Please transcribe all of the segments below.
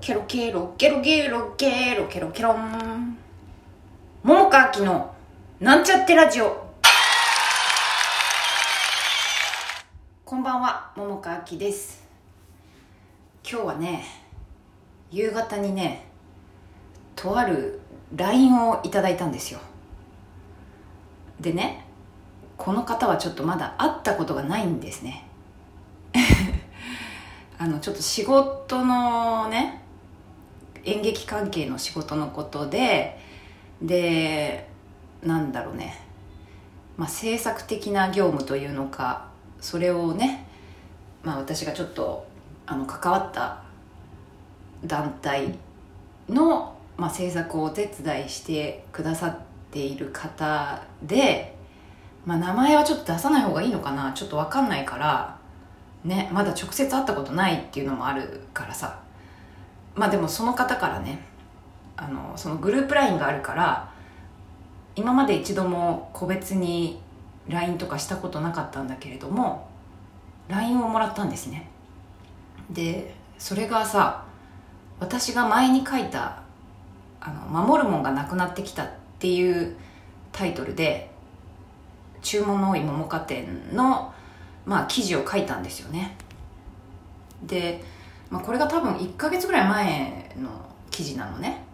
ケロケロケロケロケロケロケロ。ン桃川きのなんちゃってラジオ。こんばんは桃川きです。今日はね夕方にねとある LINE をいただいたんですよ。でねこの方はちょっとまだ会ったことがないんですね。あのちょっと仕事のね演劇関係の仕事のことででなんだろうね、まあ、制作的な業務というのかそれをね、まあ、私がちょっとあの関わった団体の、まあ、制作をお手伝いしてくださっている方で、まあ、名前はちょっと出さない方がいいのかなちょっと分かんないからねまだ直接会ったことないっていうのもあるからさ。まあでもその方からねあのそのグループ LINE があるから今まで一度も個別に LINE とかしたことなかったんだけれども LINE をもらったんですね。でそれがさ私が前に書いた「あの守るもんがなくなってきた」っていうタイトルで注文の多い桃花店の、まあ、記事を書いたんですよね。で、まあ、これが多分1ヶ月ぐらい前の記事なのね。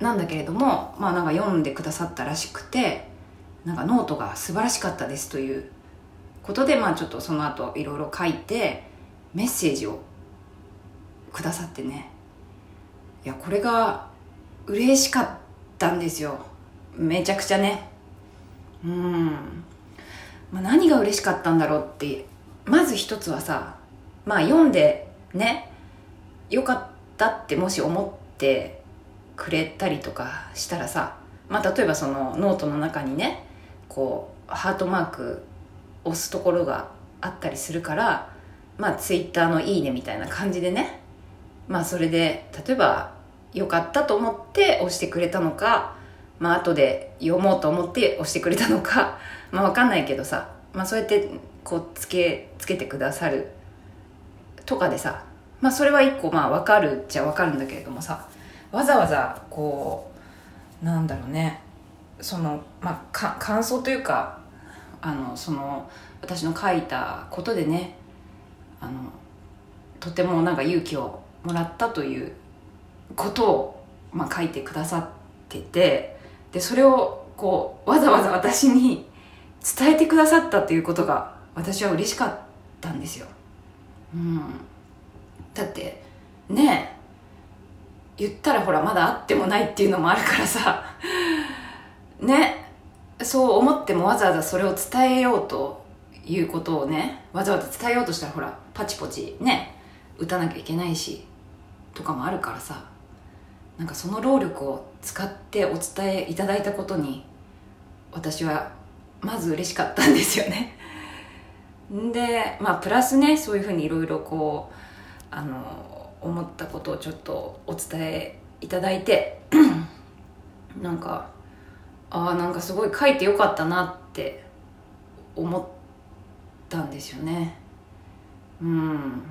なんだけれどもまあなんか読んでくださったらしくてなんかノートが素晴らしかったですということでまあちょっとその後いろいろ書いてメッセージをくださってね。いやこれが嬉しかったんですよ。めちゃくちゃね。うん、まあ、何が嬉しかったんだろうってまず一つはさまあ読んでねよかったってもし思ってくれたりとかしたらさまあ例えばそのノートの中にねこうハートマーク押すところがあったりするからまあツイッターの「いいね」みたいな感じでねまあそれで例えばよかったと思って押してくれたのかまあ後で読もうと思って押してくれたのか まあわかんないけどさまあそうやってこうつけつけてくださるとかでさまあそれは一個まあわかるっちゃわかるんだけれどもさわざわざこうなんだろうねそのまあか感想というかあのその私の書いたことでねあのとてもなんか勇気をもらったということを、まあ、書いてくださっててでそれをこうわざわざ私に伝えてくださったっていうことが私は嬉しかったんですよ。うん、だってね言ったらほらまだ会ってもないっていうのもあるからさ。ねそう思ってもわざわざそれを伝えようということをねわざわざ伝えようとしたらほらパチポチね打たなきゃいけないしとかもあるからさ。なんかその労力を使ってお伝えいただいたことに私はまず嬉しかったんですよね。でまあプラスねそういうふうにいろいろこうあの思ったことをちょっとお伝えいただいて なんかああなんかすごい書いてよかったなって思ったんですよね。うん。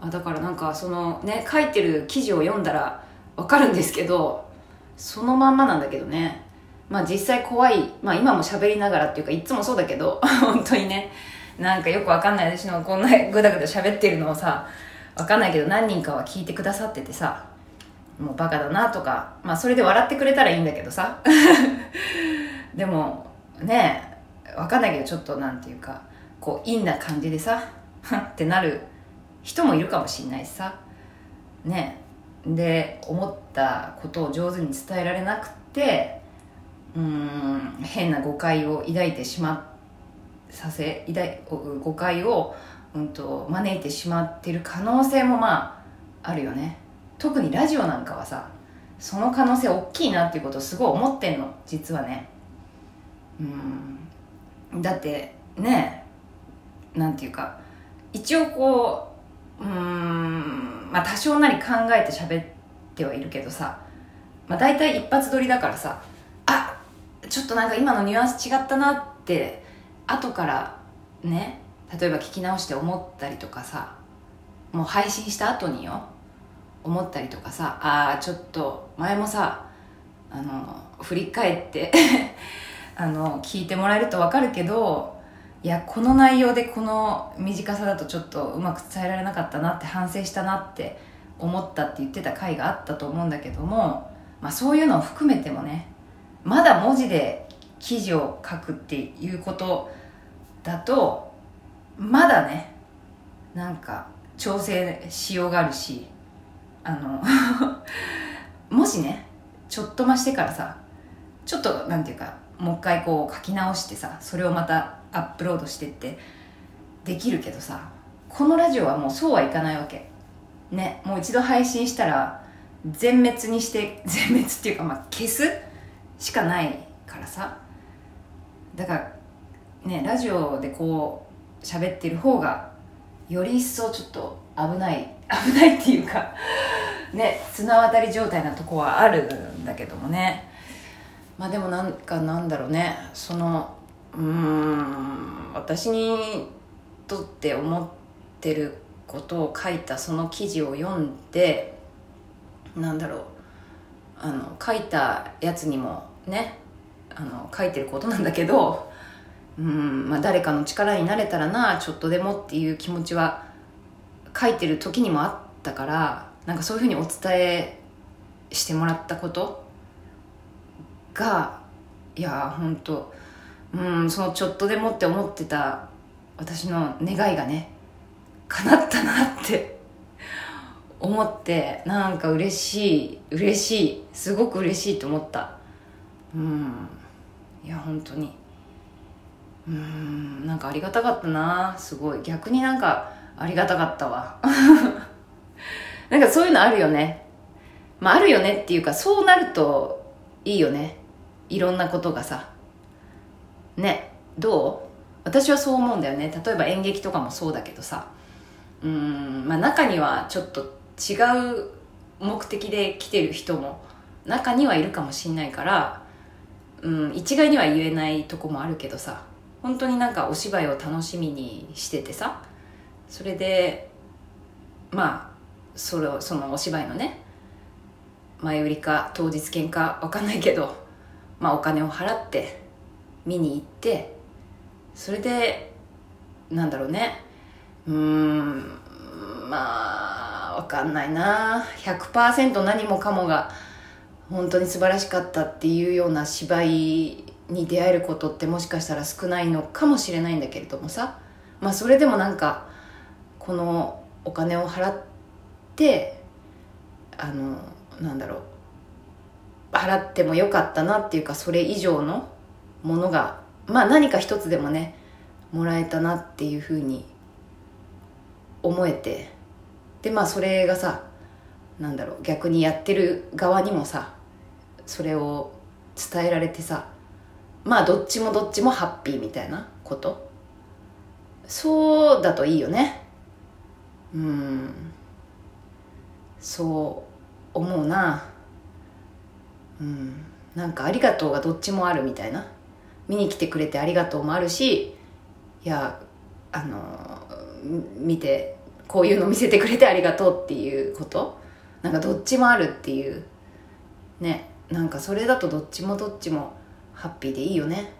あだからなんかそのね書いてる記事を読んだらわかるんですけどそのまんまなんだけどね。まあ実際怖い。まあ今も喋りながらっていうかいつもそうだけど 本当にね。なんかよくわかんない。私のこんなぐだぐだ喋ってるのをさわかんないけど何人かは聞いてくださっててさもうバカだなとかまあそれで笑ってくれたらいいんだけどさ。でもねわかんないけどちょっとなんていうかこう陰な感じでさ ってなる人もいるかもしんないしさ。ねで思ったことを上手に伝えられなくてうん変な誤解を抱いてしまさせ抱誤解を、うんと、招いてしまってる可能性もまああるよね。特にラジオなんかはさその可能性大きいなっていうことをすごい思ってんの。実はね。うん。だってねなんていうか一応こううんまあ多少なり考えて喋ってはいるけどさまあ大体一発撮りだからさあちょっとなんか今のニュアンス違ったなって後からね例えば聞き直して思ったりとかさもう配信した後によ思ったりとかさああちょっと前もさあの振り返って あの聞いてもらえると分かるけどいやこの内容でこの短さだとちょっとうまく伝えられなかったなって反省したなって思ったって言ってた回があったと思うんだけども、まあ、そういうのを含めてもねまだ文字で記事を書くっていうことだとまだねなんか調整しようがあるしあの もしねちょっと増してからさちょっとなんていうかもう一回こう書き直してさそれをまたアップロードしてってできるけどさこのラジオはもうそうはいかないわけ。ねもう一度配信したら全滅にして全滅っていうかまあ消すしかないからさ。だからねラジオでこう喋ってる方がより一層ちょっと危ない危ないっていうかね綱渡り状態なとこはあるんだけどもね。まあでもなんかなんだろうねそのうん私にとって思ってることを書いたその記事を読んでなんだろうあの書いたやつにもねあの書いてることなんだけどうんまあ誰かの力になれたらなちょっとでもっていう気持ちは書いてる時にもあったからなんかそういうふうにお伝えしてもらったことがいや本当うんそのちょっとでもって思ってた私の願いがね叶ったなって思ってなんか嬉しい嬉しいすごく嬉しいと思った。うんいや本当に。うんなんかありがたかったな。すごい。逆になんかありがたかったわ。なんかそういうのあるよね。まああるよねっていうかそうなるといいよね。いろんなことがさ。ねどう？私はそう思うんだよね。例えば演劇とかもそうだけどさ。うんまあ中にはちょっと違う目的で来てる人も中にはいるかもしんないからうん一概には言えないとこもあるけどさ。本当になんかお芝居を楽しみにしててさそれでまあそれそのお芝居のね前売りか当日券か分かんないけどまあお金を払って見に行ってそれでなんだろうねうんまあ分かんないな100%何もかもが本当に素晴らしかったっていうような芝居に出会えることってもしかしたら少ないのかもしれないんだけれどもさ。まあそれでもなんかこのお金を払ってあのなんだろう。払ってもよかったなっていうかそれ以上のものがまあ何か一つでもねもらえたなっていうふうに思えて。でまあそれがさなんだろう逆にやってる側にもさそれを伝えられてさまあどっちもどっちもハッピーみたいなこと？そうだといいよね。うん。そう思うな。うん。なんかありがとうがどっちもあるみたいな。見に来てくれてありがとうもあるしいやあの見てこういうの見せてくれてありがとうっていうこと？なんかどっちもあるっていう。ね。なんかそれだとどっちもどっちもハッピーでいいよね。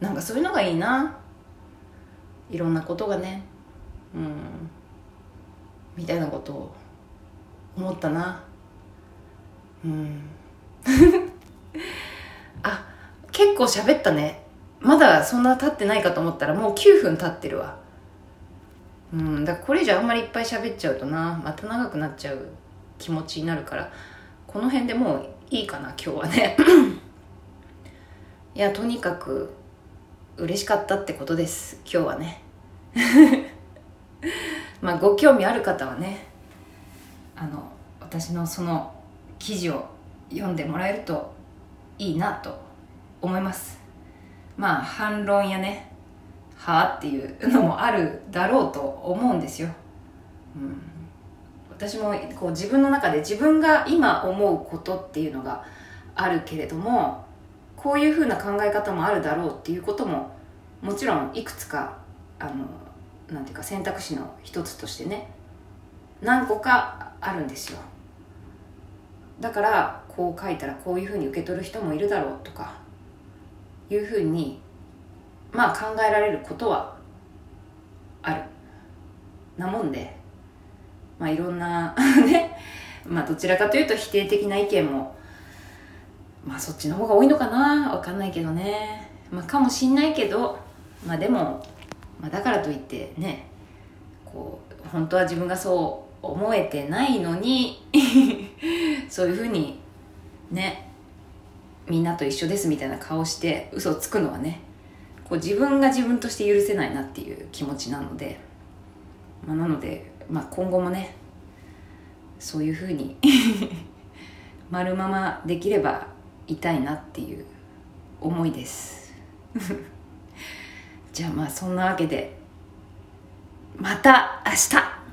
なんかそういうのがいいな。いろんなことがね。うん。みたいなことを思ったな。うん。あ結構喋ったね。まだそんな経ってないかと思ったらもう9分経ってるわ。うん。だからこれ以上あんまりいっぱい喋っちゃうとな。また長くなっちゃう気持ちになるから。この辺でもういいかな今日はね。いやとにかく嬉しかったってことです。今日はね。まあご興味ある方はねあの私のその記事を読んでもらえるといいなと思います。まあ反論やねはあっていうのもあるだろうと思うんですよ、うん、私もこう自分の中で自分が今思うことっていうのがあるけれどもこういうふうな考え方もあるだろうっていうことももちろんいくつかあのなんていうか選択肢の一つとしてね何個かあるんですよ。だからこう書いたらこういうふうに受け取る人もいるだろうとかいうふうにまあ考えられることはある。なもんでまあいろんな ねまあどちらかというと否定的な意見もまあそっちの方が多いのかな？わかんないけどね。まあかもしんないけどまあでも、まあ、だからといってねこう本当は自分がそう思えてないのに そういうふうにねみんなと一緒ですみたいな顔して嘘をつくのはねこう自分が自分として許せないなっていう気持ちなので、まあ、なので、まあ、今後もねそういうふうに 丸ままできればいたいなっていう思いです。じゃあまあそんなわけでまた明日。